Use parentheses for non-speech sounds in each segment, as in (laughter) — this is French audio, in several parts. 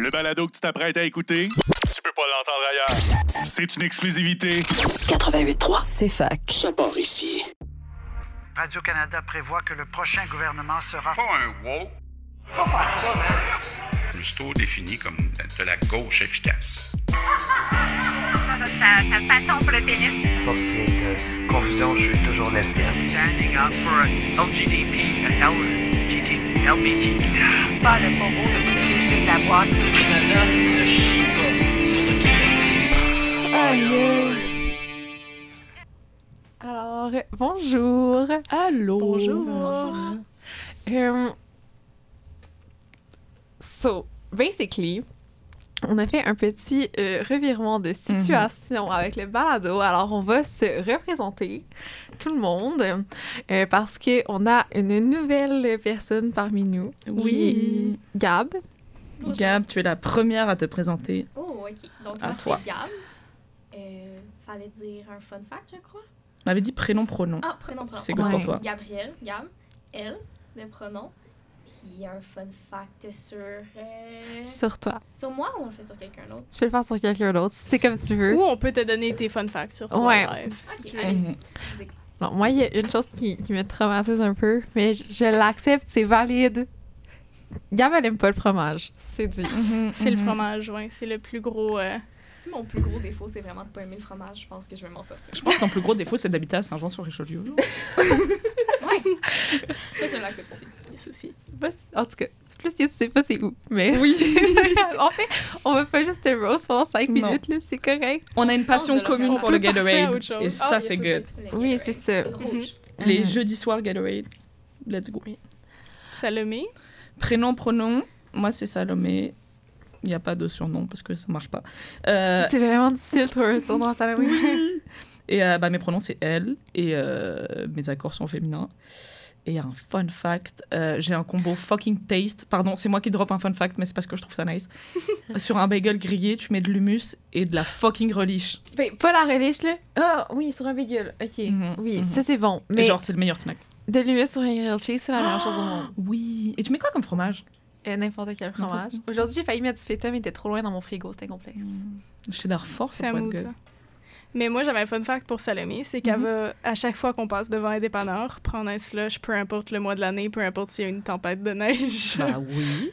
Le balado que tu t'apprêtes à écouter, tu peux pas l'entendre ailleurs. C'est une exclusivité. 88.3, C'est fac. ça part ici. Radio-Canada prévoit que le prochain gouvernement sera... pas un woke. Cousteau défini comme de la gauche efficace. sa, sa passion pour le pénis. Pas de confusion, je suis toujours lesbienne. standing up for LGBT, LGBT, LBGT. Pas le privilégié de la boîte. Alors, bonjour. Allô? Bonjour. Um, so, basically, on a fait un petit euh, revirement de situation avec le balado. Alors, on va se représenter, tout le monde, euh, parce qu'on a une nouvelle personne parmi nous. Oui. qui Gab. Tu es la première à te présenter. Oh, ok. Donc, À moi, toi. c'est Gab. Euh, fallait dire un fun fact, je crois. On avait dit prénom, pronom. Ah, prénom, prénom. C'est good pour toi. Gabriel, Gab, elle, le pronom. Puis un fun fact sur. euh, Sur toi. Sur moi ou on le fait sur quelqu'un d'autre? Tu peux le faire sur quelqu'un d'autre, si c'est comme tu veux. Ou on peut te donner tes fun facts sur toi Ouais. veux. moi, il y a une chose qui, qui me traumatise un peu, mais je, je l'accepte, c'est valide. Gab, elle aime pas le fromage. C'est dit. C'est le Mhm. fromage, ouais. C'est le plus gros. euh, Si mon plus gros défaut, c'est vraiment de pas aimer le fromage, je pense que je vais m'en sortir. Je pense que ton plus gros défaut, c'est d'habiter à Saint-Jean-sur-Richelieu. (laughs) Ça, je l'accepte aussi. des soucis. Bah, En tout cas, plus que tu sais pas c'est où. Mais Oui. (laughs) en fait, on va pas juste te roast pendant 5 Non. minutes, là, c'est correct. On a une passion commune pour le Gatorade. Et Ah, ça, il y a c'est good. Oui, c'est ça. Les Mhm. jeudis soirs Gatorade. Let's go. Salomé. Prénom, pronom. Moi, c'est Salomé. Il n'y a pas de surnom parce que ça marche pas. Euh, C'est vraiment difficile de trouver un surnom à Salomé. Et euh, bah, mes pronoms, c'est elle. Et euh, mes accords sont féminins. Et un fun fact, euh, j'ai un combo fucking taste. Pardon, c'est moi qui drop un fun fact, mais c'est parce que je trouve ça nice. (laughs) Sur un bagel grillé, tu mets de l'humus et de la fucking relish. Ben, pas la relish, là. Ah, oui, sur un bagel. OK. Mhm, Oui, mhm. ça, c'est bon. Mais Mais genre, c'est le meilleur snack. De l'humus sur un grilled cheese, c'est la meilleure chose au monde. (gasps) Oui. Et tu mets quoi comme fromage? Euh, N'importe quel fromage. Aujourd'hui, j'ai failli mettre du feta, mais il était trop loin dans mon frigo. C'était complexe. Cheddar fort, C'est ça à pourrait mood, être ça. good. Mais moi, j'avais un fun fact pour Salomé. C'est qu'elle Mhm. va, à chaque fois qu'on passe devant un dépanneur, prendre un slush, peu importe le mois de l'année, peu importe s'il y a une tempête de neige. Bah (laughs) oui.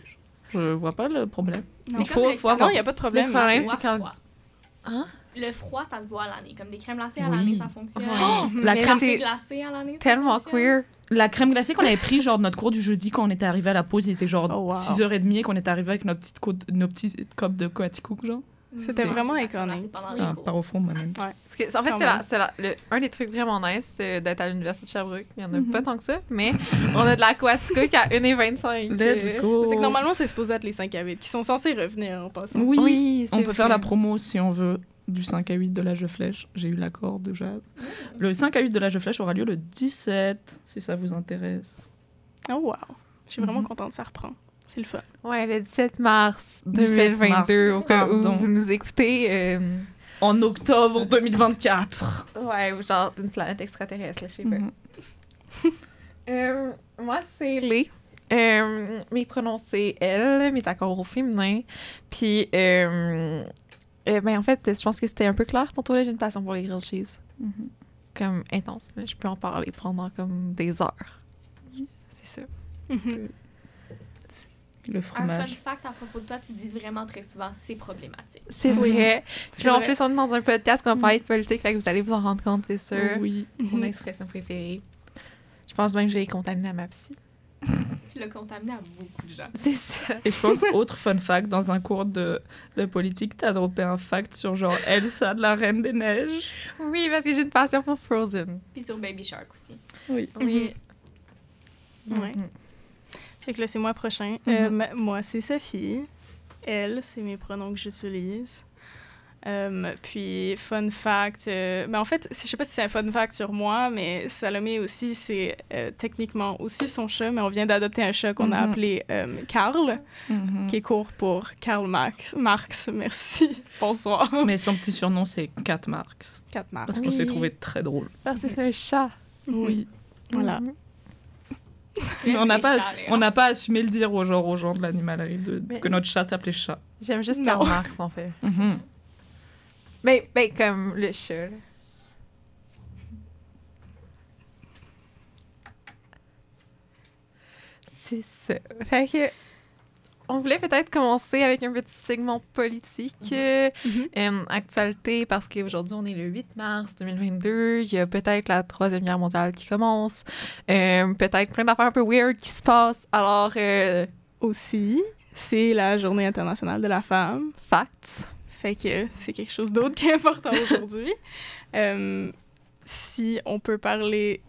Je vois pas le problème. Non. Il faut, faut avoir. non, il n'y a pas de problème. Le problème, c'est quand-. Hein? Le froid, ça se boit à l'année. Comme des crèmes glacées à Oui. l'année, ça fonctionne. Ouais. La Mais crème, c'est glacé à l'année, tellement queer. La crème glacée qu'on avait pris, genre, de notre cours du jeudi, quand on était arrivé à la pause, il était genre Oh, wow. 6h30 et qu'on était arrivé avec nos petites, côtes- nos petites copes de Coaticook, genre. C'était Mmh. vraiment iconique. Ah, cours. par au fond, moi-même. Que, en fait, c'est la- c'est la- un des trucs vraiment nice euh, d'être à l'Université de Sherbrooke. Il y en a Mhm. pas tant que ça, mais on a de l'aquatico qui a 1,25. Let's Euh, go. C'est que normalement, c'est supposé être les 5 à 8 qui sont censés revenir en passant. Oui, Oui, c'est on peut faire la promo si on veut du 5 à 8 de l'âge de flèche. J'ai eu l'accord de Jade. Le 5 à 8 de l'âge de flèche aura lieu le 17, si ça vous intéresse. Oh, wow. Je suis vraiment Mhm. contente, ça reprend. C'est le fun. Ouais, le 17 mars 17 2022, mars, au cas où vous nous écoutez. euh, En octobre 2024. ouais, ou genre d'une planète extraterrestre, là, je sais pas. Mhm. Euh, moi, c'est Lé. Euh, mes pronoms, c'est elle, mes accords au féminin. Puis, euh, ben, en fait, je pense que c'était un peu clair. Tantôt, là, j'ai une passion pour les grilled cheese. Mhm. Comme intense. là. Je peux en parler pendant comme des heures. C'est ça. Mhm. Le Un fun fromage. fact à propos de toi, tu dis vraiment très souvent, c'est problématique. C'est vrai. Puis là, en plus, on est dans un podcast qu'on va parler de politique, fait que vous allez vous en rendre compte, c'est sûr. Oui. Mon expression préférée. Je pense même que je l'ai contaminé à ma psy. Tu l'as contaminé à beaucoup de gens. C'est ça. Et je pense, autre fun fact, dans un cours de, de politique, t'as droppé un fact sur genre Elsa de la Reine des Neiges. Oui, parce que j'ai une passion pour Frozen. Puis sur Baby Shark aussi. Oui. Oui. Ouais. Mhm. Fait que là, c'est moi prochain. Mhm. Euh, moi, c'est Sophie. Elle, c'est mes pronoms que j'utilise. Euh, puis, fun fact, euh, ben en fait, je sais pas si c'est un fun fact sur moi, mais Salomé aussi, c'est euh, techniquement aussi son chat, mais on vient d'adopter un chat qu'on a Mhm. appelé euh, Karl, Mhm. qui est court pour Karl Marx. Marx, merci. (laughs) Bonsoir. Mais son petit surnom, c'est Cat Marks. 4 Marx. Parce qu'on Oui. s'est trouvé très drôle. Parce que c'est un chat. Oui. Voilà. Mhm. Mais on n'a pas, on n'a pas assumé le dire aux genre aux gens de l'animalerie de, Mais- que notre chat s'appelait chat. J'aime juste Non. Karl Marx, en fait. Mhm. Ben, ben comme le chat, là. C'est ça. Fait que... On voulait peut-être commencer avec un petit segment politique, euh, Mhm. euh, actualité, parce qu'aujourd'hui, on est le 8 mars 2022. Il y a peut-être la Troisième Guerre mondiale qui commence. Euh, peut-être plein d'affaires un peu weird qui se passent. Alors, euh, Aussi, c'est la Journée internationale de la femme. facts. Fait que c'est quelque chose d'autre (laughs) qui est important aujourd'hui. Euh, si on peut parler.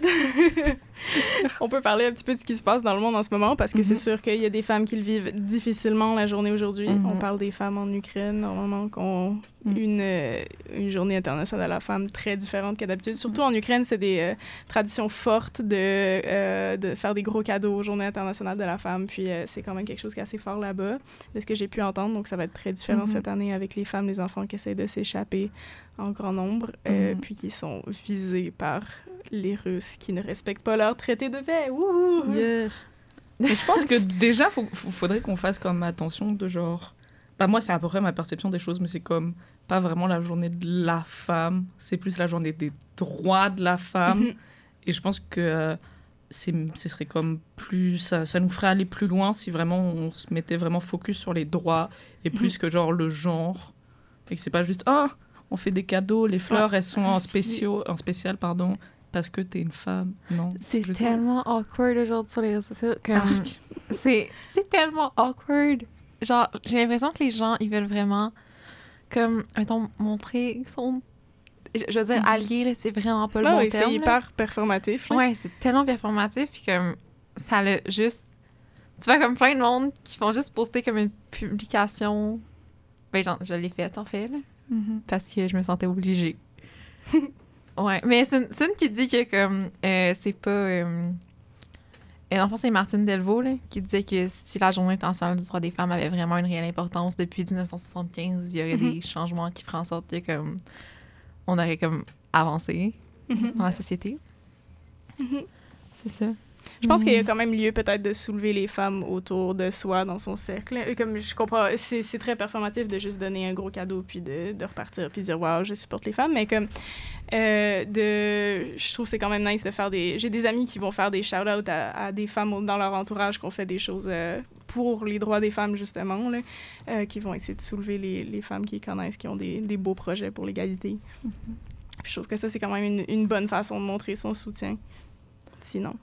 (laughs) (laughs) (laughs) on peut parler un petit peu de ce qui se passe dans le monde en ce moment parce que c'est Mhm. sûr qu'il y a des femmes qui le vivent difficilement la journée aujourd'hui. Mhm. On parle des femmes en Ukraine normalement qui ont Mhm. une, euh, une journée internationale de la femme très différente que d'habitude. Surtout en Ukraine, c'est des euh, traditions fortes de, euh, de faire des gros cadeaux aux Journées internationales de la femme. Puis euh, c'est quand même quelque chose qui est assez fort là-bas de ce que j'ai pu entendre. Donc, ça va être très différent Mhm. cette année avec les femmes, les enfants qui essayent de s'échapper en grand nombre, Mhm. puis qui sont visés par les Russes qui ne respectent pas leur traité de paix. Wouhou! Yes. Mais je pense que déjà, il faudrait qu'on fasse comme attention de genre. Bah, moi, c'est à peu près ma perception des choses, mais c'est comme pas vraiment la journée de la femme, c'est plus la journée des droits de la femme. Mhm. Et je pense que euh, ce serait comme plus. Ça, ça nous ferait aller plus loin si vraiment on se mettait vraiment focus sur les droits et plus que genre le genre. Et que c'est pas juste Ah, on fait des cadeaux, les fleurs, elles sont en, (laughs) spéciaux, en spécial, pardon, parce que t'es une femme. Non? C'est tellement awkward aujourd'hui sur les réseaux sociaux. Comme... Arc. (laughs) C'est, c'est tellement awkward. Genre, j'ai l'impression que les gens, ils veulent vraiment, comme, mettons, montrer qu'ils sont, je je veux dire, alliés, là, c'est vraiment pas le Ah bon oui, terme. c'est là. hyper performatif. là. Ouais, c'est tellement performatif, puis comme, ça le juste... Tu vois, comme plein de monde qui font juste poster comme une publication... Ben, genre, je l'ai faite, en fait, là, Mhm. parce que je me sentais obligée. (laughs) ouais, mais c'est une, qui dit que, comme, euh, c'est pas... Euh, et en fond, c'est Martine Delvaux là, qui disait que si la Journée internationale du droit des femmes avait vraiment une réelle importance depuis 1975, il y aurait Mhm. des changements qui feraient en sorte que comme, on aurait comme avancé Mhm. dans la société. Mhm. C'est ça. Je pense qu'il y a Mm. quand même lieu peut-être de soulever les femmes autour de soi dans son cercle. Comme je comprends, c'est c'est très performatif de juste donner un gros cadeau puis de, de repartir puis de dire waouh je supporte les femmes, mais comme euh, de, je trouve que c'est quand même nice de faire des. J'ai des amis qui vont faire des shout-outs à, à des femmes dans leur entourage qui ont fait des choses euh, pour les droits des femmes justement, là, euh, qui vont essayer de soulever les, les femmes qui connaissent, qui ont des, des beaux projets pour l'égalité. Puis Je trouve que ça c'est quand même une, une bonne façon de montrer son soutien. Sinon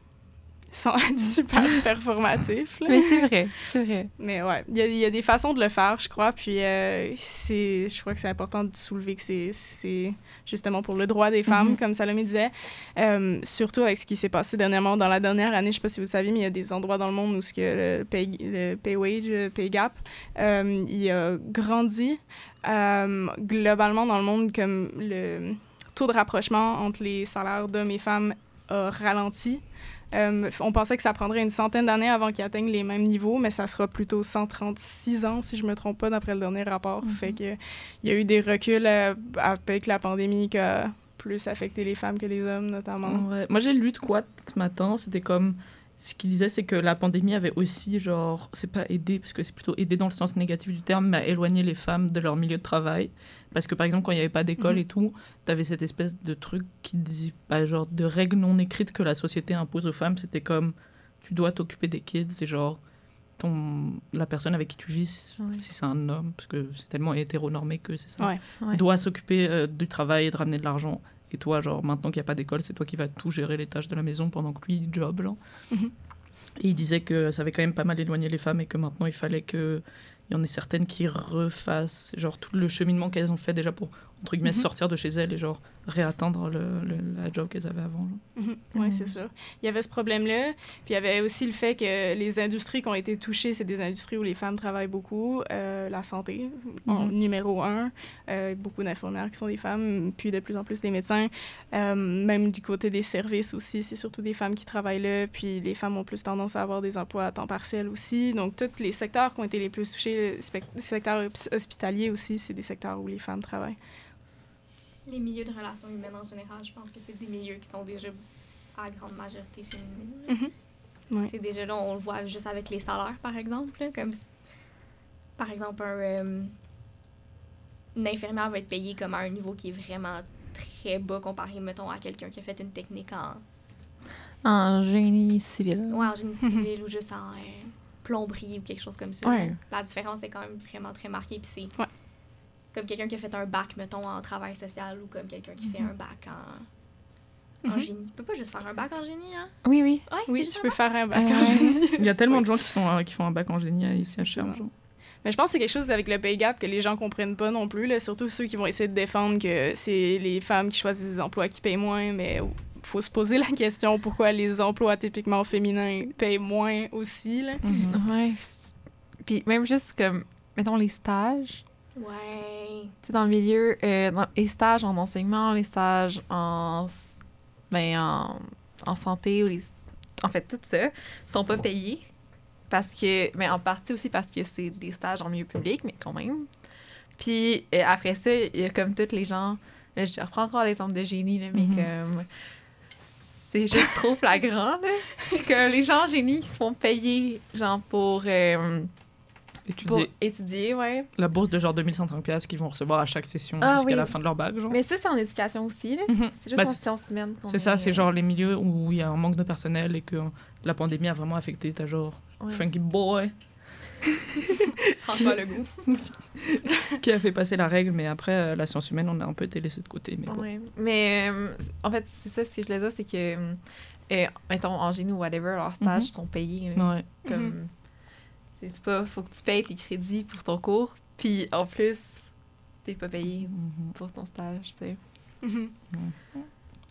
être (laughs) super (laughs) performatif. là. Mais c'est vrai, c'est vrai. Mais ouais, il y, a- il y a des façons de le faire, je crois. Puis euh, c'est, je crois que c'est important de soulever que c'est, justement pour le droit des femmes, Mhm. comme Salomé disait. Euh, surtout avec ce qui s'est passé dernièrement dans la dernière année, je sais pas si vous le savez, mais il y a des endroits dans le monde où ce que le pay, le pay wage, le pay gap, euh, il a grandi. Euh, globalement, dans le monde, comme le taux de rapprochement entre les salaires d'hommes et femmes a ralenti. Euh, on pensait que ça prendrait une centaine d'années avant qu'ils atteignent les mêmes niveaux, mais ça sera plutôt 136 ans, si je me trompe pas, d'après le dernier rapport. Fait que il y a eu des reculs euh, avec la pandémie qui a plus affecté les femmes que les hommes, notamment. Ouais. Moi, j'ai lu de quoi ce matin. C'était comme. Ce qu'il disait, c'est que la pandémie avait aussi, genre. C'est pas aidé, parce que c'est plutôt aidé dans le sens négatif du terme, mais à éloigner les femmes de leur milieu de travail. Parce que, par exemple, quand il n'y avait pas d'école Mhm. et tout, t'avais cette espèce de truc qui disait. Bah, genre, de règles non écrites que la société impose aux femmes. C'était comme. Tu dois t'occuper des kids, c'est genre. Ton, la personne avec qui tu vis, si Ouais. si c'est un homme, parce que c'est tellement hétéronormé que c'est ça Ouais. Ouais. doit s'occuper euh, du travail et de ramener de l'argent. Et toi, genre, maintenant qu'il n'y a pas d'école, c'est toi qui vas tout gérer les tâches de la maison pendant que lui, il job, genre. Mhm. Et il disait que ça avait quand même pas mal éloigné les femmes et que maintenant, il fallait qu'il y en ait certaines qui refassent, genre, tout le cheminement qu'elles ont fait déjà pour, entre guillemets, Mhm. sortir de chez elles et, genre, réatteindre le, le- la job qu'elles avaient avant. genre. Mhm. Oui, c'est sûr. Il y avait ce problème-là. Puis il y avait aussi le fait que les industries qui ont été touchées, c'est des industries où les femmes travaillent beaucoup. Euh, la santé, en Mhm. numéro un. Euh, beaucoup d'infirmières qui sont des femmes, puis de plus en plus des médecins. Euh, même du côté des services aussi, c'est surtout des femmes qui travaillent là. Puis les femmes ont plus tendance à avoir des emplois à temps partiel aussi. Donc tous les secteurs qui ont été les plus touchés, le secteur hos- hospitalier aussi, c'est des secteurs où les femmes travaillent. Les milieux de relations humaines en général, je pense que c'est des milieux qui sont déjà à grande majorité féminine. Mhm. Ouais. C'est déjà là, on le voit juste avec les salaires, par exemple. là, comme par exemple, un, euh, une infirmière va être payée comme à un niveau qui est vraiment très bas comparé, mettons, à quelqu'un qui a fait une technique en, En génie civil. ouais, en génie civil ou juste en euh, plomberie ou quelque chose comme ça. Ouais. La différence est quand même vraiment très marquée. Puis c'est Ouais. Comme quelqu'un qui a fait un bac, mettons, en travail social ou comme quelqu'un qui fait un bac en, en Mhm. génie. Tu peux pas juste faire un bac en génie, hein? Oui, oui. Ouais, Oui, tu peux bac? faire un bac Euh, en génie. (laughs) Il y a tellement de gens qui, sont, euh, qui font un bac en génie ici à Cherbourg. genre. Mais je pense que c'est quelque chose avec le pay gap que les gens comprennent pas non plus, là, surtout ceux qui vont essayer de défendre que c'est les femmes qui choisissent des emplois qui payent moins, mais faut se poser la question pourquoi les emplois typiquement féminins payent moins aussi. Là. Mhm. Ouais. Puis même juste comme, mettons, les stages. Ouais. Tu sais, dans le milieu, euh, dans les stages en enseignement, les stages en, ben, en, en santé, ou les, en fait, tout ça, sont pas payés. Parce que, mais en partie aussi parce que c'est des stages en milieu public, mais quand même. Puis euh, après ça, il y a comme toutes les gens, là, je reprends encore l'exemple de génie, là, mais Mhm. comme c'est juste trop flagrant, là, (laughs) que les gens en génie qui se font payer, genre, pour, euh, pour Étudier étudier, ouais. la bourse de genre 2500 pièces qu'ils vont recevoir à chaque session Ah jusqu'à oui. la fin de leur bac, genre. Mais ça, c'est en éducation aussi, là. Mhm. C'est juste Bah, en sciences humaines. C'est ça, est, c'est euh, genre les milieux où il y a un manque de personnel et que la pandémie a vraiment affecté ta genre ouais. Frankie Boy (laughs) François Legault. (laughs) qui a fait passer la règle, mais après euh, la science humaine, on a un peu été laissé de côté. Mais bon. Ouais. Mais euh, en fait, c'est ça ce que je voulais dire, c'est que, euh, mettons, en génie ou whatever, leurs stages Mhm. sont payés. Ouais. Comme, c'est pas, faut que tu payes tes crédits pour ton cours, puis en plus, t'es pas payé Mhm. pour ton stage, tu sais. Mhm.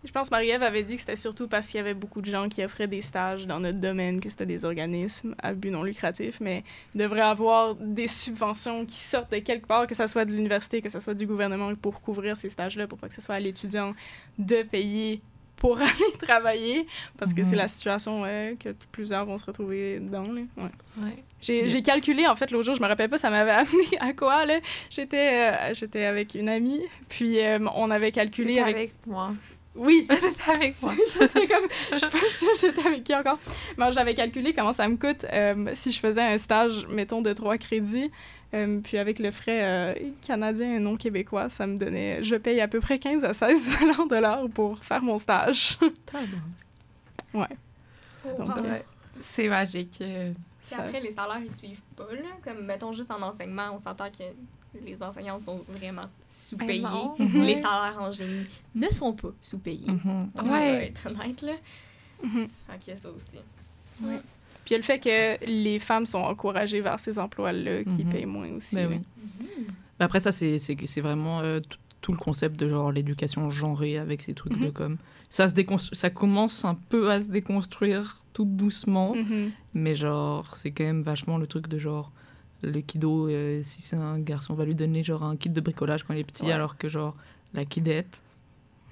Je pense que Marie-Ève avait dit que c'était surtout parce qu'il y avait beaucoup de gens qui offraient des stages dans notre domaine, que c'était des organismes à but non lucratif, mais il devrait avoir des subventions qui sortent de quelque part, que ce soit de l'université, que ce soit du gouvernement, pour couvrir ces stages-là, pour pas que ce soit à l'étudiant de payer pour (laughs) aller travailler, parce que Mhm. c'est la situation euh, que plusieurs vont se retrouver dans. Là. Ouais. Ouais. J'ai calculé, en fait, l'autre jour, je me rappelle pas, ça m'avait (laughs) amené à quoi, là. J'étais euh, j'étais avec une amie, puis euh, on avait calculé avec... moi. Oui, (laughs) avec moi. j'étais comme... Je suis pas sûre j'étais avec qui encore. Mais j'avais calculé comment ça me coûte euh, si je faisais un stage, mettons, de trois crédits. Euh, puis avec le frais euh, canadien et non québécois, ça me donnait... Je paye à peu près 15 à 16 (laughs) dollars de l'heure pour faire mon stage. (laughs) ouais. Euh. C'est magique. euh. Puis après, les salaires, ils suivent pas, là. Comme, mettons, juste en enseignement, on s'entend que les enseignantes sont vraiment sous-payées. non. (laughs) Les salaires en génie ne sont pas sous-payés. Mhm. On va Ouais. être honnête, là. Mhm. Ok, ça aussi. Puis il y a le fait que les femmes sont encouragées vers ces emplois-là qui Mhm. payent moins aussi. Ben. Mais Après, ça, c'est vraiment euh, tout, tout le concept de genre l'éducation genrée avec ces trucs de Mhm. com. Ça, se déconstru- ça commence un peu à se déconstruire tout doucement, Mhm. mais genre, c'est quand même vachement le truc de genre le kiddo, euh, si c'est un garçon, on va lui donner genre un kit de bricolage quand il est petit, Ouais. alors que genre la kidette.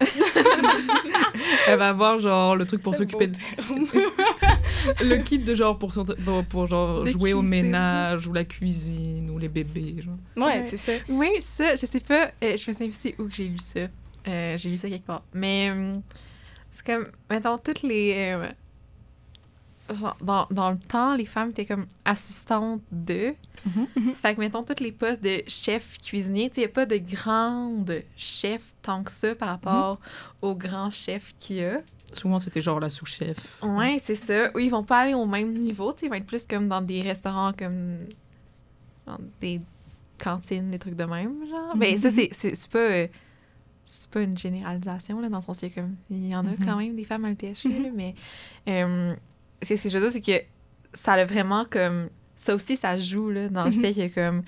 (laughs) Elle va avoir genre le truc pour s'occuper de... (laughs) le kit de genre pour, son- pour, pour, genre De jouer au ménage ou la cuisine ou les bébés genre. Ouais, Ouais. c'est ça. Oui, ça, je sais pas, euh, je me souviens plus c'est où que j'ai lu ça. Euh, j'ai lu ça quelque part. Mais euh, c'est comme, mettons, toutes les. euh, genre, dans, dans le temps, les femmes étaient comme assistantes de. Mhm. Fait que, mettons, tous les postes de chef cuisinier, tu sais, il n'y a pas de grande chef tant que ça par rapport au grand chef qu'il y a. Souvent, c'était genre la sous-chef. Ouais, c'est ça. Ou ils vont pas aller au même niveau, ils vont être plus comme dans des restaurants comme genre des cantines, des trucs de même, genre. Mais ça c'est c'est pas euh, c'est pas une généralisation là dans le sens qu'il y comme il y en a Mhm. quand même des femmes à l'ETHU là, mais euh, ce que je veux dire c'est que ça a vraiment comme ça aussi ça joue là dans le fait que comme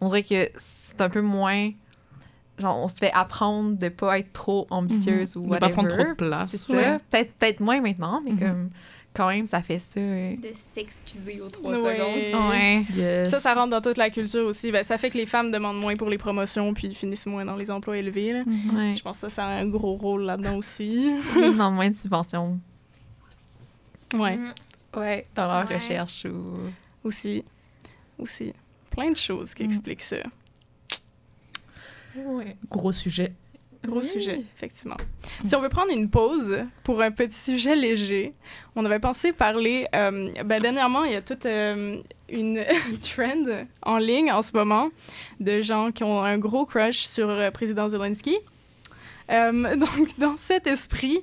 on dirait que c'est un peu moins genre on se fait apprendre de pas être trop ambitieuse ou De whatever pas prendre trop de place. c'est ça. Ouais. Peut-être peut moins maintenant, mais Mhm. comme quand même, ça fait ça. De s'excuser aux trois Ouais. secondes. Ouais. Yes. Ça, ça rentre dans toute la culture aussi. Ben, ça fait que les femmes demandent moins pour les promotions puis finissent moins dans les emplois élevés. là. Ouais. Je pense que ça, ça a un gros rôle là-dedans aussi. (laughs) Ils demandent moins de subventions. Ouais, Mhm. Ouais. Dans leur Ouais. recherche ou. aussi. Aussi. Plein de choses qui Mm. expliquent ça. Gros sujet. Gros Oui. sujet, effectivement. Si on veut prendre une pause pour un petit sujet léger, on avait pensé parler. euh, ben, dernièrement, il y a toute euh, une (laughs) trend en ligne en ce moment de gens qui ont un gros crush sur le président Zelensky. Euh, (laughs) donc, dans cet esprit,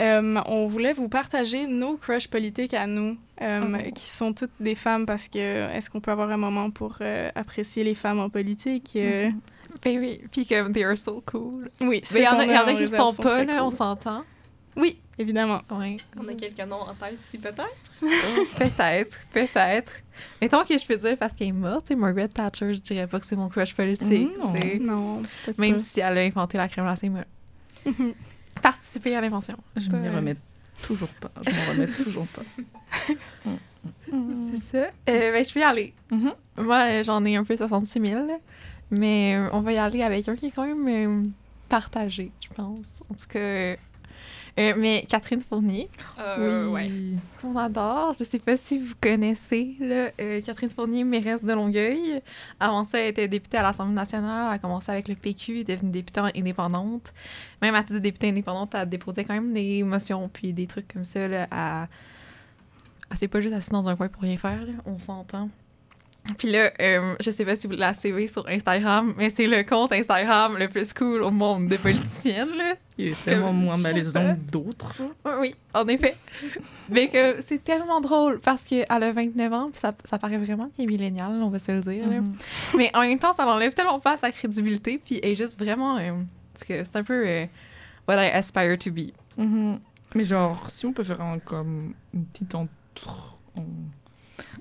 euh, on voulait vous partager nos crushs politiques à nous, euh, Oh. qui sont toutes des femmes, parce que est-ce qu'on peut avoir un moment pour euh, apprécier les femmes en politique? Euh, Ben oui, puis comme they are so cool. Oui, Mais il y en a, il y en a qui le sont pas, là, on s'entend. Oui, évidemment. Oui. On a quelques noms en tête ici, peut-être. (laughs) peut-être, peut-être. Mettons que je peux dire parce qu'elle est morte, Margaret Thatcher, je dirais pas que c'est mon crush politique, Non. Non, Même pas. si elle a inventé la crème glacée. Mhm. (laughs) Participer à l'invention. Je Pas- m'y remets toujours pas. Je m'en remets toujours pas. C'est ça. Euh, ben, je vais y aller. Mhm. Moi, euh, j'en ai un peu 66 000, là. mais euh, on va y aller avec un qui est quand même partagé, je pense. En tout cas, euh, mais Catherine Fournier, Euh, ouais. qu'on adore. Je sais pas si vous connaissez là, euh, Catherine Fournier, mairesse de Longueuil. Avant ça, elle était députée à l'Assemblée nationale. Elle a commencé avec le PQ, est devenue députée indépendante. Même à titre de députée indépendante, elle déposait quand même des motions puis des trucs comme ça. Là, à... Elle s'est pas juste assise dans un coin pour rien faire, là, on s'entend. Puis là, euh, je sais pas si vous la suivez sur Instagram, mais c'est le compte Instagram le plus cool au monde de politiciennes. Là. Il est (laughs) tellement Comme- moins malaisant que d'autres. Oui, en effet. (laughs) Mais que c'est tellement drôle parce qu'elle a 29 ans, puis ça, ça paraît vraiment qu'elle est milléniale, on va se le dire. là. Mhm. Mais en même temps, ça n'enlève tellement pas sa crédibilité, puis elle est juste vraiment. euh, parce que c'est un peu euh, what I aspire to be. Mhm. Mais genre, si on peut faire un, comme une petite entre...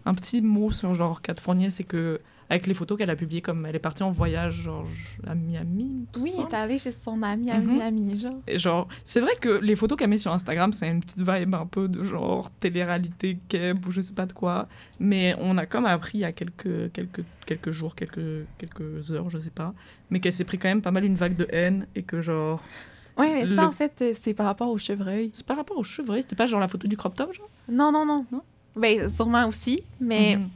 un petit mot sur genre Kat Fournier, c'est que avec les photos qu'elle a publiées, comme elle est partie en voyage genre à Miami. Oui, elle est allée chez son ami à Mhm. Miami, genre. Et genre, c'est vrai que les photos qu'elle met sur Instagram, c'est une petite vibe un peu de genre télé-réalité, keb ou je sais pas de quoi. Mais on a comme appris il y a quelques, quelques, quelques jours, quelques, quelques heures, je sais pas, mais qu'elle s'est pris quand même pas mal une vague de haine et que genre. Oui, mais ça, Le- en fait, euh, c'est par rapport au chevreuil. C'est par rapport aux cheveux, c'était pas genre la photo du crop top, genre? Non, non, non. Non? Ben, sûrement aussi, mais. Mhm.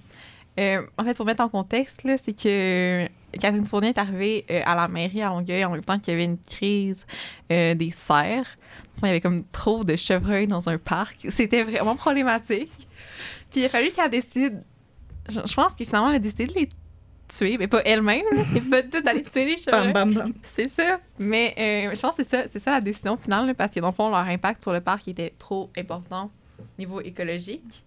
Euh, en fait, pour mettre en contexte, c'est que Catherine Fournier est arrivée euh, à la mairie à Longueuil en même temps qu'il y avait une crise euh, des cerfs. Il y avait comme trop de chevreuils dans un parc. (laughs) C'était vraiment problématique. Puis il a fallu qu'elle décide. Je, je pense que finalement, elle a décidé de les tuer, mais pas elle-même. Elle pas tout d'aller tuer les chevreuils. (laughs) Bam, bam, bam. C'est ça. Mais euh, je pense que c'est ça, c'est ça la décision finale, là, parce que dans le fond, leur impact sur le parc était trop important au niveau écologique.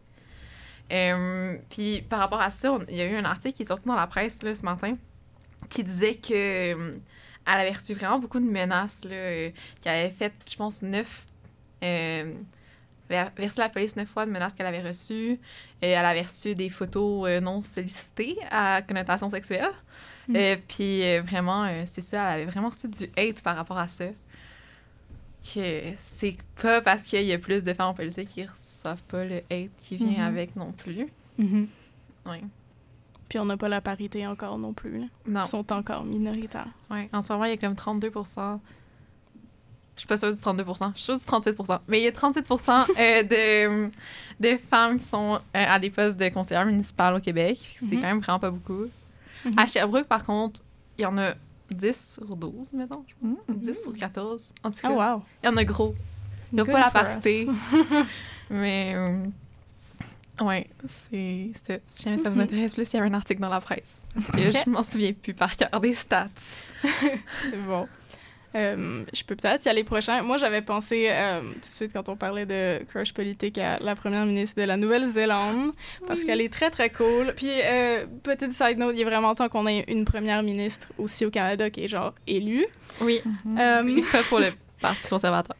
Euh, puis par rapport à ça, il y a eu un article qui est sorti dans la presse là, ce matin qui disait que euh, elle avait reçu vraiment beaucoup de menaces, là, euh, qu'elle avait fait, je pense, neuf. Euh, ver- versé la police neuf fois de menaces qu'elle avait reçues. Et elle avait reçu des photos euh, non sollicitées à connotation sexuelle. Mm. Euh, puis euh, vraiment, euh, c'est ça, elle avait vraiment reçu du hate par rapport à ça. Que c'est pas parce qu'il y a plus de femmes en politique qui reçoivent pas le hate qui vient Mhm. avec non plus. Mhm. Ouais. Puis on n'a pas la parité encore non plus. Là. Non. Ils sont encore minoritaires. Ouais. En ce moment, il y a comme 32% Je suis pas sûre du 32 Je suis sûre du 38% Mais il y a 38 euh, (laughs) de, de femmes qui sont euh, à des postes de conseillère municipale au Québec. C'est Mhm. quand même vraiment pas beaucoup. À Sherbrooke, par contre, il y en a 10 sur 12, mettons. je pense. Mhm. 10 sur 14. En tout cas, Ah, wow. il y en a gros. Il n'y a Good pas la parité. (laughs) Mais, euh, ouais, c'est. Si jamais ça vous Mhm. intéresse plus, il y avait un article dans la presse. Parce que je m'en souviens plus par cœur des stats. (laughs) C'est bon. Euh, je peux peut-être y aller prochain. Moi, j'avais pensé euh, tout de suite quand on parlait de crush politique à la première ministre de la Nouvelle-Zélande parce qu'elle est très très cool. Puis euh, petite side note, il est vraiment temps qu'on ait une première ministre aussi au Canada qui est genre élue. Oui. Puis pas pour le Parti conservateur.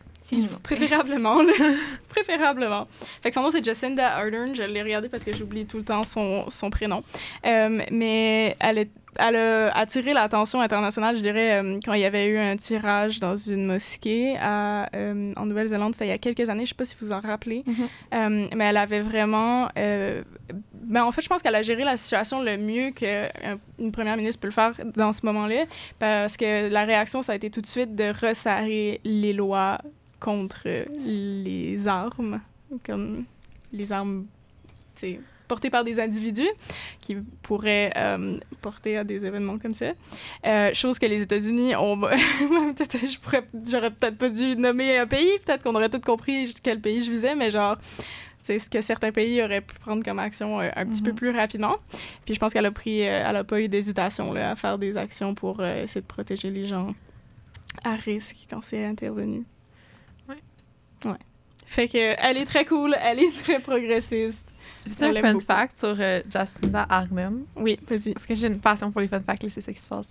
Préférablement, là. (laughs) Préférablement. Fait que son nom, c'est Jacinda Ardern. Je l'ai regardé parce que j'oublie tout le temps son, son prénom. Euh, mais elle, est, elle a attiré l'attention internationale, je dirais, euh, quand il y avait eu un tirage dans une mosquée à, euh, en Nouvelle-Zélande. C'était il y a quelques années. Je sais pas si vous en rappelez. Mhm. Euh, mais elle avait vraiment... ben, en fait, je pense qu'elle a géré la situation le mieux qu'une première ministre peut le faire dans ce moment-là. Parce que la réaction, ça a été tout de suite de resserrer les lois contre les armes, comme les armes, portés par des individus qui pourraient euh, porter à des événements comme ça. Euh, chose que les États-Unis ont. (laughs) j'aurais peut-être pas dû nommer un pays, peut-être qu'on aurait tout compris quel pays je visais, mais genre. C'est ce que certains pays auraient pu prendre comme action euh, un petit peu Mhm. plus rapidement. Puis je pense qu'elle a pris, euh, elle a pas eu d'hésitation là, à faire des actions pour euh, essayer de protéger les gens à risque quand c'est intervenu. Ouais. Ouais. Fait que elle est très cool, elle est (laughs) très progressiste. On un fun beaucoup. fact sur euh, Jacinda Ardern. Oui, vas-y. Parce que j'ai une passion pour les fun facts, c'est ça qui se passe.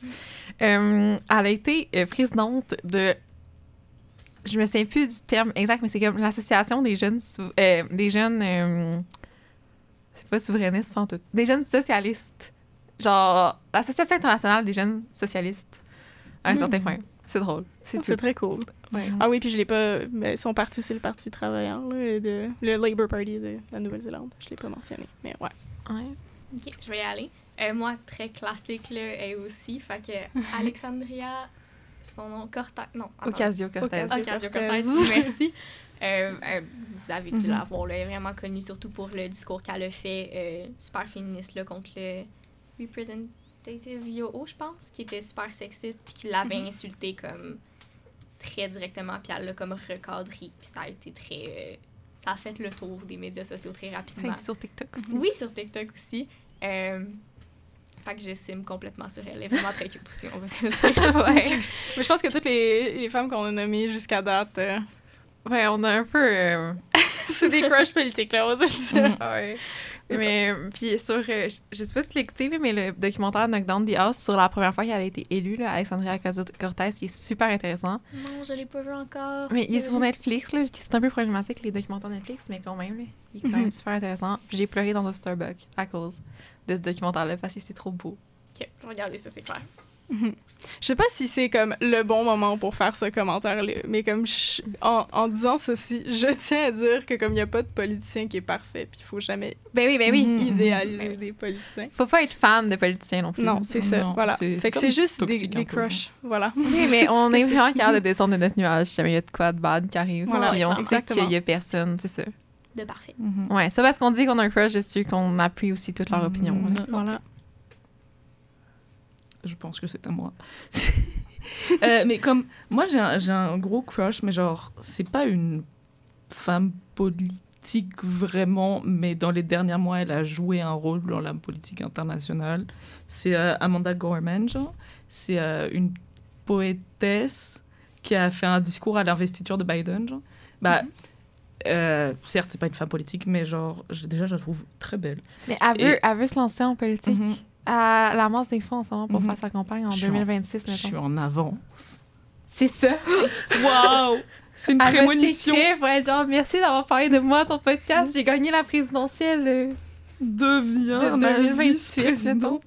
Euh, elle a été euh, présidente de. Je me souviens plus du terme exact, mais c'est comme l'association des jeunes. sou- euh, des jeunes. euh, c'est pas souverainistes, pas en tout. Des jeunes socialistes. Genre, l'Association internationale des jeunes socialistes. À un Mm. certain point. C'est drôle. C'est tout. très cool. Ouais. Ah oui, puis je l'ai pas. Mais son parti, c'est le Parti travailleur, là, de, le Labour Party de la Nouvelle-Zélande. Je l'ai pas mentionné. Mais ouais. Ouais. Ok, je vais y aller. Euh, moi, très classique, là, elle aussi. Fait que (laughs) Alexandria, son nom, Cortez. Non. Ocasio-Cortez. Ocasio- Ocasio-Cortez, (laughs) merci. Euh, euh, vous avez dû Mhm. la voir, là, elle est vraiment connue surtout pour le discours qu'elle a fait, euh, super féministe, là, contre le Representative Yo, je pense, qui était super sexiste, puis qui l'avait insulté comme très directement, puis elle l'a comme recadré, puis ça a été très... euh, ça a fait le tour des médias sociaux très rapidement. Sur TikTok aussi. Oui, sur TikTok aussi. Euh, fait que je sim complètement sur elle. Elle est vraiment très cute aussi, on va se le dire. (laughs) ouais. Mais je pense que toutes les, les femmes qu'on a nommées jusqu'à date, euh, Ouais, on a un peu. euh, (laughs) c'est des crushs politiques, là, on va se le dire. Mhm. Ouais. (laughs) Mais, puis sur, euh, je, sais pas si tu l'as écouté, là, mais le documentaire Knockdown the House sur la première fois qu'elle a été élue, là, Alexandria Ocasio-Cortez, qui est super intéressant. Non, je l'ai pas vu encore. Mais il est sur Netflix, là, c'est un peu problématique, les documentaires Netflix, mais quand même, là, il est quand même Mhm. super intéressant. J'ai pleuré dans un Starbucks à cause de ce documentaire-là, parce que c'est trop beau. Ok, regardez ça, c'est clair. Je sais pas si c'est comme le bon moment pour faire ce commentaire-là, mais comme je- en, en disant ceci, je tiens à dire que comme il n'y a pas de politicien qui est parfait, puis il faut jamais Ben oui, ben oui. (laughs) Idéaliser des politiciens. Faut pas être fan de politiciens non plus. Non, c'est ça, Non, voilà. c'est- Fait c'est que c'est comme juste des, des crushs, voilà. Oui, (laughs) mais on est vraiment capable de descendre de notre nuage si jamais il y a de quoi de bad qui arrive. Voilà, Puis on sait exactement. qu'il y a personne, c'est ça. De parfait. Mhm. Ouais, c'est pas parce qu'on dit qu'on a un crush, je suis qu'on appuie aussi toute leur opinion. Mhm. là. Voilà. Je pense que c'est à moi. (laughs) Euh, mais comme moi j'ai un, gros crush, mais genre c'est pas une femme politique vraiment, mais dans les derniers mois elle a joué un rôle dans la politique internationale. C'est euh, Amanda Gorman, genre. C'est euh, une poétesse qui a fait un discours à l'investiture de Biden, genre. Bah, euh, certes c'est pas une femme politique, mais genre déjà je la trouve très belle. Mais elle veut, Et- elle veut se lancer en politique. Mhm. Elle amasse des fonds en ce moment pour Mhm. faire sa campagne en Je suis en- 2026, Je suis en avance. C'est ça. (laughs) Waouh! C'est une Elle va prémonition. être genre, merci d'avoir parlé de moi à ton podcast. J'ai gagné la présidentielle. euh. devient De ma 2028, vice-présidente.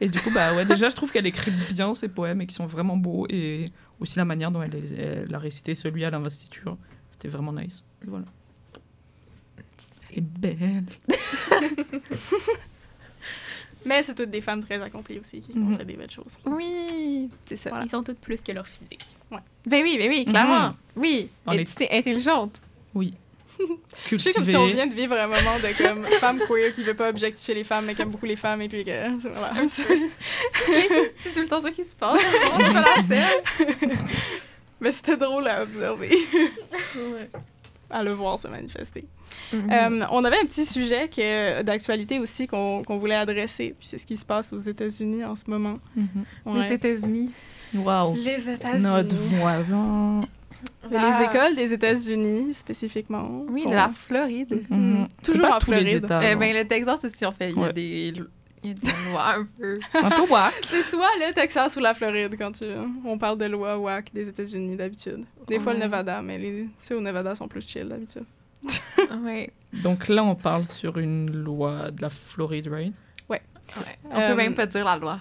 Et du coup, bah ouais, déjà, je trouve qu'elle écrit bien ses poèmes et qui sont vraiment beaux. Et aussi la manière dont elle, les- elle a récité celui à l'investiture. C'était vraiment nice. Et voilà. C'est belle. (laughs) Mais c'est toutes des femmes très accomplies aussi qui ont Mhm. fait des belles choses. Oui, c'est ça. Ils sont toutes plus que leur physique. Ben oui, ben oui, clairement. Oui. On Et est- intelligente. (laughs) Je suis comme si on vient de vivre un moment de comme (laughs) femme queer qui veut pas objectifier les femmes mais qui aime beaucoup les femmes et puis que voilà. c'est tout le temps ça qui se passe. Je suis pas la seule. (laughs) mais c'était drôle à observer, à le voir se manifester. Mhm. Euh, on avait un petit sujet que- d'actualité aussi qu'on qu'on voulait adresser. Puis c'est ce qui se passe aux États-Unis en ce moment. Ouais. Les États-Unis. Waouh. Les États-Unis. Notre voisin. Les Ah. écoles des États-Unis spécifiquement. Oui, de la Floride. Mhm. C'est Toujours pas en tous les Floride. États, genre. ben, le Texas aussi, en fait. Il y a Ouais. des. Il y a des lois un peu. Un peu wack. C'est soit le Texas ou la Floride quand tu, on parle de loi WAC des États-Unis d'habitude. Des fois le Ouais. Nevada, mais les, ceux au Nevada sont plus chill d'habitude. (laughs) ouais. Donc là, on parle sur une loi de la Floride, right? ouais. On Euh, peut même pas dire la loi.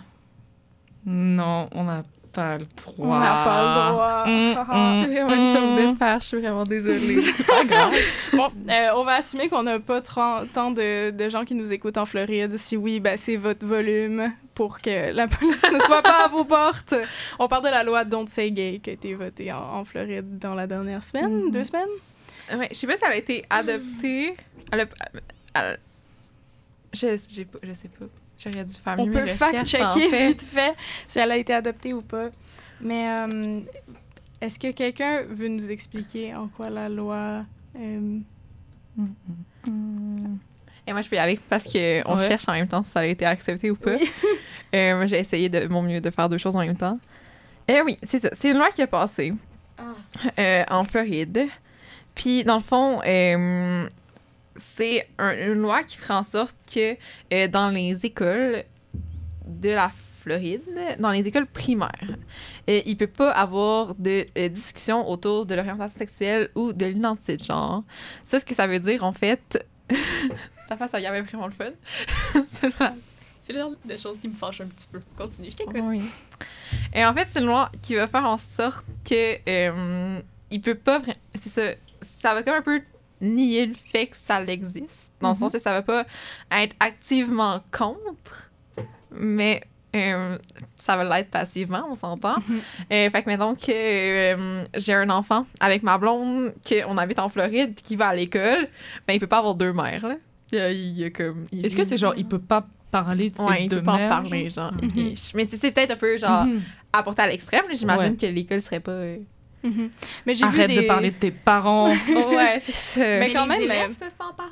Non, on n'a pas le droit. On n'a pas le droit. Mm, Haha. (laughs) mm, C'est vraiment une mm. de faire, je suis vraiment désolée. (laughs) C'est pas grave. Bon, euh, on va assumer qu'on n'a pas tant de, de gens qui nous écoutent en Floride. Si oui, ben, c'est votre volume pour que la (laughs) police ne soit pas à vos portes. On parle de la loi Don't Say Gay qui a été votée en, en Floride dans la dernière semaine, deux semaines? Ouais, je sais pas si elle a été adoptée. Elle a- elle- Je, je sais pas. J'aurais dû faire On mieux peut mes recherches, en fact-checker fait. vite fait si elle a été adoptée ou pas. Mais euh, est-ce que quelqu'un veut nous expliquer en quoi la loi... euh, Et moi, je peux y aller parce qu'on Ouais. cherche en même temps si ça a été accepté ou pas. Oui. (laughs) Euh, moi, j'ai essayé de mon mieux de faire deux choses en même temps. Eh oui, c'est ça. C'est une loi qui a passé euh, en Floride. Puis, dans le fond, euh, c'est un- une loi qui ferait en sorte que euh, dans les écoles de la Floride, dans les écoles primaires, euh, il peut pas avoir de euh, discussion autour de l'orientation sexuelle ou de l'identité de genre. Ça, ce que ça veut dire, en fait... (laughs) Ta face, ça y avait vraiment le fun. (laughs) C'est la- le genre de choses qui me fâchent un petit peu. Continue, je t'écoute. oui. Et en fait, c'est une loi qui va faire en sorte que euh, il peut pas c'est ça ça va comme un peu nier le fait que ça existe dans le Mhm. sens que ça va pas être activement contre mais euh, ça va l'être passivement, on s'entend. Euh, fait que mettons que euh, j'ai un enfant avec ma blonde, qu'on habite en Floride, puis qui va à l'école, ben il peut pas avoir deux mères, là. Il il comme... il Est-ce que c'est genre, il peut pas parler de ses Ouais, il deux peut pas en parler, genre? Mhm. ish. Mais c'est c'est peut-être un peu, genre, Mhm. apporté à l'extrême. là. J'imagine Ouais. que l'école serait pas. Mhm. Mais j'ai vu Arrête des... de parler de tes parents. (laughs) Oh, ouais, c'est ça. Mais quand les même, élèves euh, peuvent pas en parler?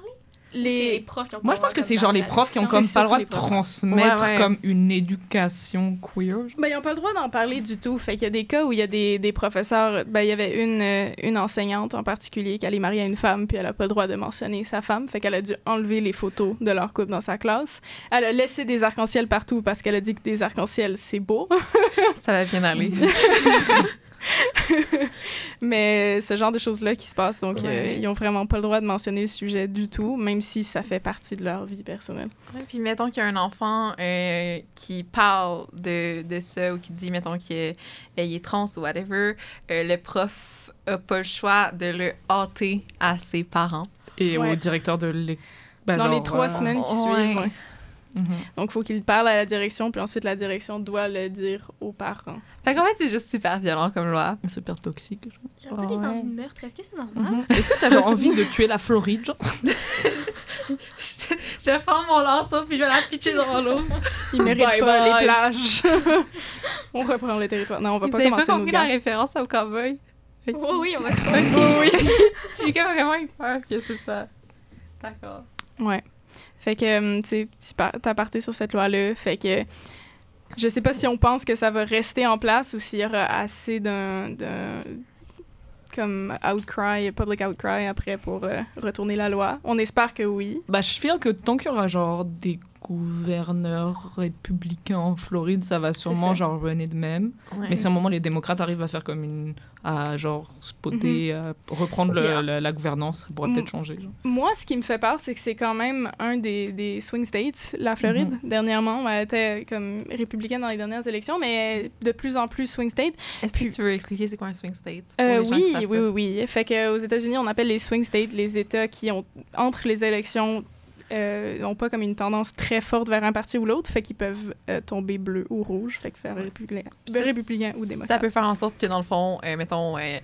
Les... les profs qui ont pas Moi, je pense que c'est genre les profs qui ont comme pas le droit de les transmettre Ouais, ouais. comme une éducation queer. genre. Ben, ils n'ont pas le droit d'en parler du tout. Fait qu'il y a des cas où il y a des, des professeurs. Ben, il y avait une, euh, une enseignante en particulier qui allait marier à une femme, puis elle n'a pas le droit de mentionner sa femme. Fait qu'elle a dû enlever les photos de leur couple dans sa classe. Elle a laissé des arcs-en-ciel partout parce qu'elle a dit que des arcs-en-ciel, c'est beau. Ça va bien aller. (laughs) (laughs) Mais ce genre de choses-là qui se passent, donc euh, ils ont vraiment pas le droit de mentionner le sujet du tout, même si ça fait partie de leur vie personnelle. Ouais, Puis mettons qu'il y a un enfant euh, qui parle de, de ça ou qui dit, mettons qu'il est, il est trans ou whatever, euh, le prof a pas le choix de le hâter à ses parents. Et Ouais. au directeur de l'école. Ben, Dans les trois euh, semaines qui ouais. suivent. Mhm. Donc, il faut qu'il parle à la direction, puis ensuite la direction doit le dire aux parents. Fait qu'en fait, c'est juste super violent comme loi. Super toxique. genre. J'ai un peu des Ouais. envies de meurtre. Est-ce que c'est normal? Mhm. Est-ce que t'as genre envie de tuer la Floride, genre? (laughs) je, je vais prendre mon lanceau puis je vais la pitcher dans l'eau. Ils méritent Bye pas bye. les plages. (laughs) on reprend le territoire. Non, on va Vous pas avez commencer pas nos compris la référence au cowboy? Oui, oui, on va oui. (laughs) J'ai vraiment eu peur que c'est ça. D'accord. Ouais. Fait que, hum, tu sais, petit par- t'as parté sur cette loi-là. Fait que je sais pas si on pense que ça va rester en place ou s'il y aura assez d'un. d'un- comme outcry, public outcry après pour euh, retourner la loi. On espère que oui. Bah, je feel que tant qu'il y aura genre des gouverneurs républicains en Floride, ça va sûrement ça. genre runner de même. Mais c'est un moment les démocrates arrivent à faire comme une à genre spotter, à reprendre le- Puis, euh, la, la gouvernance, ça pourrait peut-être changer. genre. Moi, ce qui me fait peur, c'est que c'est quand même un des, des swing states, la Floride. Dernièrement, elle était comme républicaine dans les dernières élections, mais de plus en plus swing state. Est-ce que tu veux expliquer c'est quoi un swing state? pour Euh, les oui, oui, oui, oui. Fait que aux États-Unis, on appelle les swing states les États qui ont entre les élections euh, n'ont pas comme une tendance très forte vers un parti ou l'autre, fait qu'ils peuvent euh, tomber bleu ou rouge, fait que faire républicain, ou démocrate. Ça peut faire en sorte que, dans le fond, euh, mettons, euh,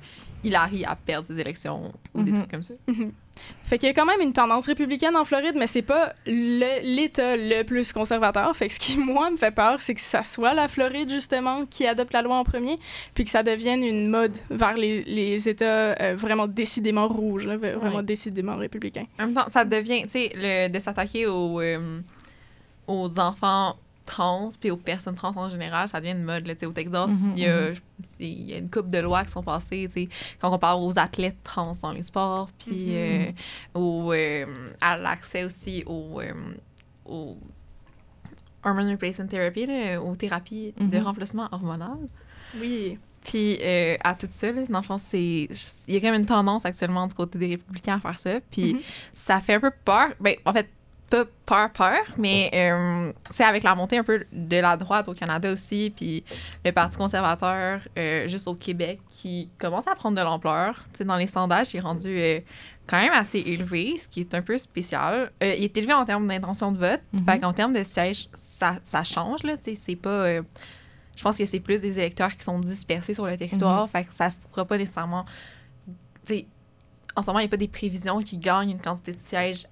Hillary à perdre ses élections ou des Mhm. trucs comme ça. Mhm. Fait qu'il y a quand même une tendance républicaine en Floride, mais c'est pas l'État le plus conservateur. Fait que ce qui, (laughs) moi, me fait peur, c'est que ça soit la Floride, justement, qui adopte la loi en premier, puis que ça devienne une mode vers les, les États euh, vraiment décidément rouges, là, vraiment Ouais. décidément républicains. En même temps, ça devient, tu sais, de s'attaquer aux, euh, aux enfants trans puis aux personnes trans en général, ça devient une mode. Là, au Texas, Mhm, il y, a, il y a une couple de lois qui sont passées, quand on parle aux athlètes trans dans les sports, puis euh, au, euh, à l'accès aussi au, euh, au hormone replacement therapy, là, aux thérapies de Mhm. remplacement hormonal. Oui. Puis euh, à tout ça, là, dans le fond, c'est il y a quand même une tendance actuellement du côté des républicains à faire ça. Puis Mhm. ça fait un peu peur. Ben, en fait, pas peur, peur, mais euh, c'est avec la montée un peu de la droite au Canada aussi, puis le Parti conservateur euh, juste au Québec qui commence à prendre de l'ampleur. Dans les sondages, il est rendu euh, quand même assez élevé, ce qui est un peu spécial. Euh, il est élevé en termes d'intention de vote. Mhm. Fait qu'en termes de sièges, ça, ça change, c'est pas... je pense que c'est plus des électeurs qui sont dispersés sur le territoire. Fait que ça fera pas nécessairement. En ce moment, il n'y a pas des prévisions qui gagnent une quantité de sièges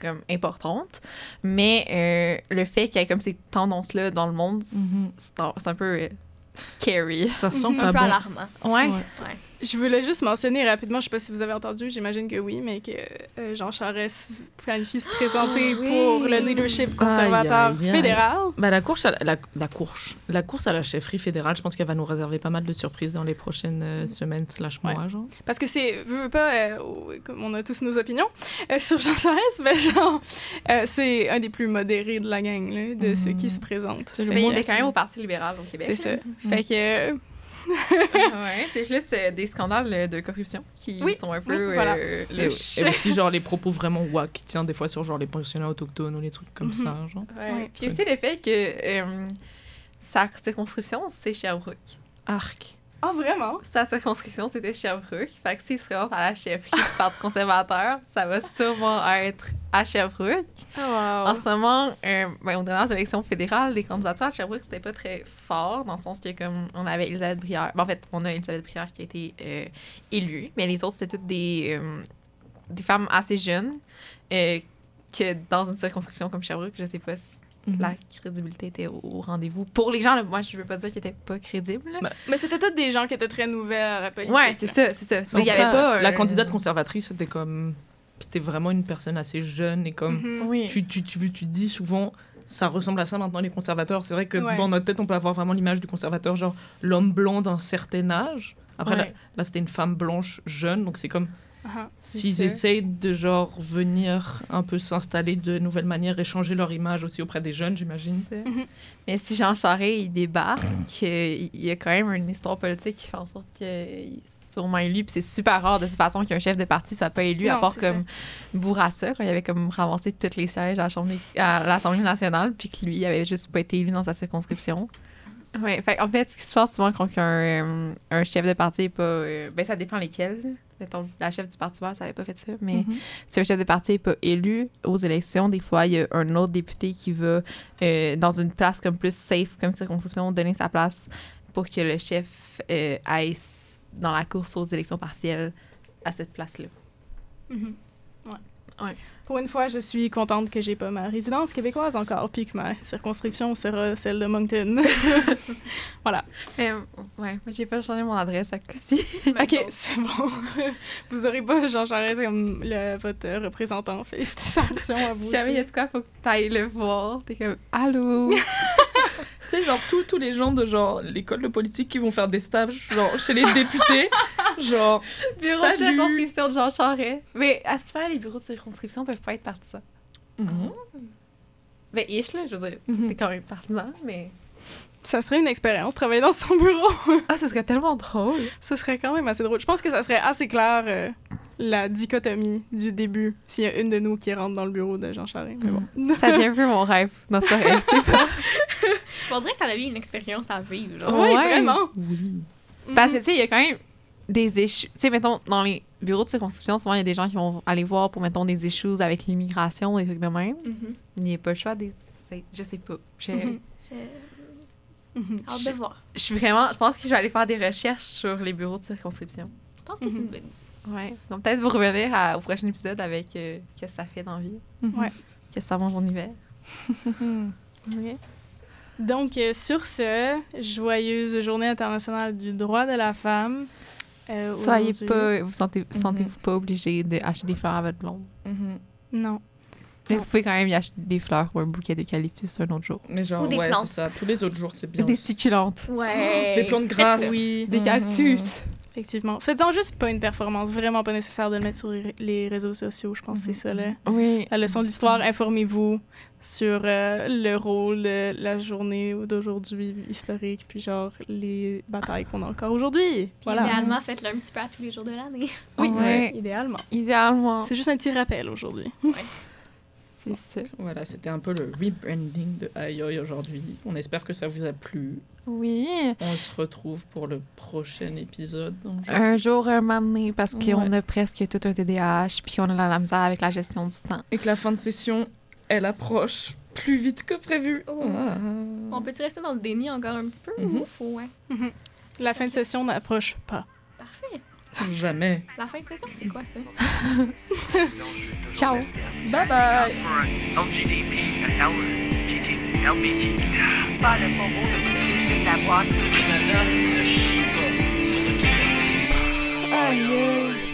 comme importante. Mais euh, le fait qu'il y ait comme ces tendances-là dans le monde, Mhm. c'est un, peu euh, scary. Ça sent Un pas peu bon. alarmant. Ouais. Ouais. Je voulais juste mentionner rapidement, je sais pas si vous avez entendu, j'imagine que oui, mais que euh, Jean Charest planifie se présenter Ah, oui. pour le leadership conservateur Aïe, aïe, aïe. fédéral. Bah, la, course à la, la, la course, la course à la chefferie fédérale, je pense qu'elle va nous réserver pas mal de surprises dans les prochaines euh, semaines slash mois. Ouais. Genre. Parce que c'est, veux, veux pas, euh, on a tous nos opinions euh, sur Jean Charest, mais genre, euh, c'est un des plus modérés de la gang, là, de Mhm. ceux qui se présentent. Mais il était quand même au Parti libéral au Québec. C'est ça. Fait que, euh, (laughs) ouais, c'est plus euh, des scandales euh, de corruption qui Oui, sont un peu oui, voilà. euh, Et, louches. et aussi, genre, les propos (laughs) vraiment wack qui tient des fois sur genre les pensionnats autochtones ou les trucs comme Mhm. ça. Genre. Ouais. Ouais. Puis aussi le fait que euh, sa circonscription, c'est Sherbrooke. Arc. Oh vraiment? Sa circonscription, c'était Sherbrooke. Fait que s'il se présente à la chefferie du Parti conservateur, ça va sûrement être à Sherbrooke. Oh, En ce moment, euh, ben, aux dernières élections fédérales, les candidatures à Sherbrooke, c'était pas très fort, dans le sens que, comme, on avait Elisabeth Brière. ben, en fait, on a Elisabeth Brière qui a été euh, élue, mais les autres, c'était toutes des, euh, des femmes assez jeunes, euh, que dans une circonscription comme Sherbrooke, je sais pas si Mhm. la crédibilité était au, au rendez-vous. Pour les gens, là, moi, je veux pas dire qu'ils étaient pas crédibles. Ben, Mais c'était toutes des gens qui étaient très nouvelles à la politique. ouais, c'est ça, c'est ça. Donc Il y avait ça, pas. La candidate conservatrice, c'était comme. C'était vraiment une personne assez jeune et comme. Mhm. Oui. Tu, tu, tu, tu dis souvent, ça ressemble à ça maintenant les conservateurs. C'est vrai que Ouais. dans notre tête, on peut avoir vraiment l'image du conservateur, genre l'homme blanc d'un certain âge. Après, Ouais. là, là, c'était une femme blanche jeune, donc c'est comme Ah, s'ils essayent de genre venir un peu s'installer de nouvelles manières et changer leur image aussi auprès des jeunes, j'imagine. Mais si Jean Charest, il débarque, euh, il y a quand même une histoire politique qui fait en sorte qu'il est sûrement élu. Puis c'est super rare de toute façon qu'un chef de parti soit pas élu, à part comme Bourassa, quand il avait comme ramassé tous les sièges à la l'Assemblée nationale, puis que lui, il avait juste pas été élu dans sa circonscription. Ouais, fait, en fait, ce qui se passe souvent quand un, un chef de parti est pas. euh, ben, ça dépend lesquels. Mettons, la chef du Parti vert, ça avait pas fait ça, mais Mhm. si un chef de parti n'est pas élu aux élections, des fois, il y a un autre député qui va, euh, dans une place comme plus safe, comme circonscription, donner sa place pour que le chef euh, aille dans la course aux élections partielles à cette place-là. Mhm. Ouais. Ouais. Pour une fois, je suis contente que j'ai pas ma résidence québécoise encore, puis que ma circonscription sera celle de Moncton. (laughs) voilà. Euh, ouais, moi, j'ai pas changé mon adresse à coup-ci. (laughs) Ok, c'est bon. (laughs) vous aurez pas Jean Charest comme le, votre représentant. Félicitations à vous. Si jamais il y a de quoi, faut que tu ailles le voir. T'es comme, allô? Tu sais, genre, tous, tous les gens de genre l'école de politique qui vont faire des stages genre, chez les députés, genre, bureau de circonscription de Jean Charest. Mais à ce qui paraît, les bureaux de circonscription peuvent pas être partisans. mhm. Ben, ish, là, je veux dire, Mhm. t'es quand même partisan, mais. Ça serait une expérience, travailler dans son bureau. Ah, ce serait tellement drôle. Ce serait quand même assez drôle. Je pense que ça serait assez clair euh, la dichotomie du début s'il y a une de nous qui rentre dans le bureau de Jean Charest. Mais bon. Ça devient un peu mon rêve. Non, c'est pas vrai, c'est pas. On (laughs) dirait que ça a une expérience à vivre. Genre. Ouais, Ouais. vraiment. Oui. Parce que, tu sais, il y a quand même des issues. Tu sais, mettons, dans les bureaux de circonscription, souvent, il y a des gens qui vont aller voir pour, mettons, des issues avec l'immigration, des trucs de même. Mhm. Il n'y a pas le choix des. Je sais pas. Je, Mhm. hâte de voir. je suis vraiment. Je pense que je vais aller faire des recherches sur les bureaux de circonscription. Je pense que c'est une bonne Ouais. Donc, peut-être vous revenir à- au prochain épisode avec euh, qu'est-ce que ça fait dans la vie. Ouais. Qu'est-ce que ça mange en hiver. (laughs) Donc, euh, sur ce, joyeuse journée internationale du droit de la femme. euh, Soyez pas. Vous sentez, sentez-vous pas obligé d'acheter des fleurs à votre blonde? Mhm. Non. Mais Non. vous pouvez quand même y acheter des fleurs ou un bouquet d'eucalyptus un autre jour. Mais genre, Ou des ouais, plantes. c'est ça. Tous les autres jours, c'est bien. Des succulentes. Ouais. Des plantes grasses. Oui, Des Mhm. cactus. Effectivement. Faites-en juste pas une performance. Vraiment pas nécessaire de le mettre sur les- réseaux sociaux. Je pense que c'est ça, là. Oui. La leçon de l'histoire, informez-vous sur euh, le rôle de la journée d'aujourd'hui historique, puis genre les batailles qu'on a encore aujourd'hui. Voilà. idéalement, faites-le un petit peu à tous les jours de l'année. Oui, Ouais. idéalement. Idéalement. C'est juste un petit rappel aujourd'hui. C'est (laughs) Voilà, c'était un peu le rebranding de Ayoy aujourd'hui. On espère que ça vous a plu. Oui. On se retrouve pour le prochain épisode. Donc, Un sais- jour, un moment donné, parce qu'on Ouais. a presque tout un TDAH, puis on a la misère avec la gestion du temps. Et que la fin de session, elle approche plus vite que prévu. Oh. Ah. On peut-tu rester dans le déni encore un petit peu Mhm. ou faut, ouais? (laughs) La fin de session n'approche pas. Jamais. La fin de saison, c'est quoi ça? (laughs) Ciao. Bye bye. Pas le de privilégié de la boîte. Canada ne chie pas sur le Québec. Aïe, aïe.